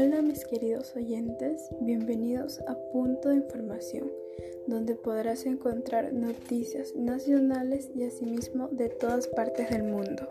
Hola mis queridos oyentes, bienvenidos a Punto de Información, donde podrás encontrar noticias nacionales y asimismo de todas partes del mundo.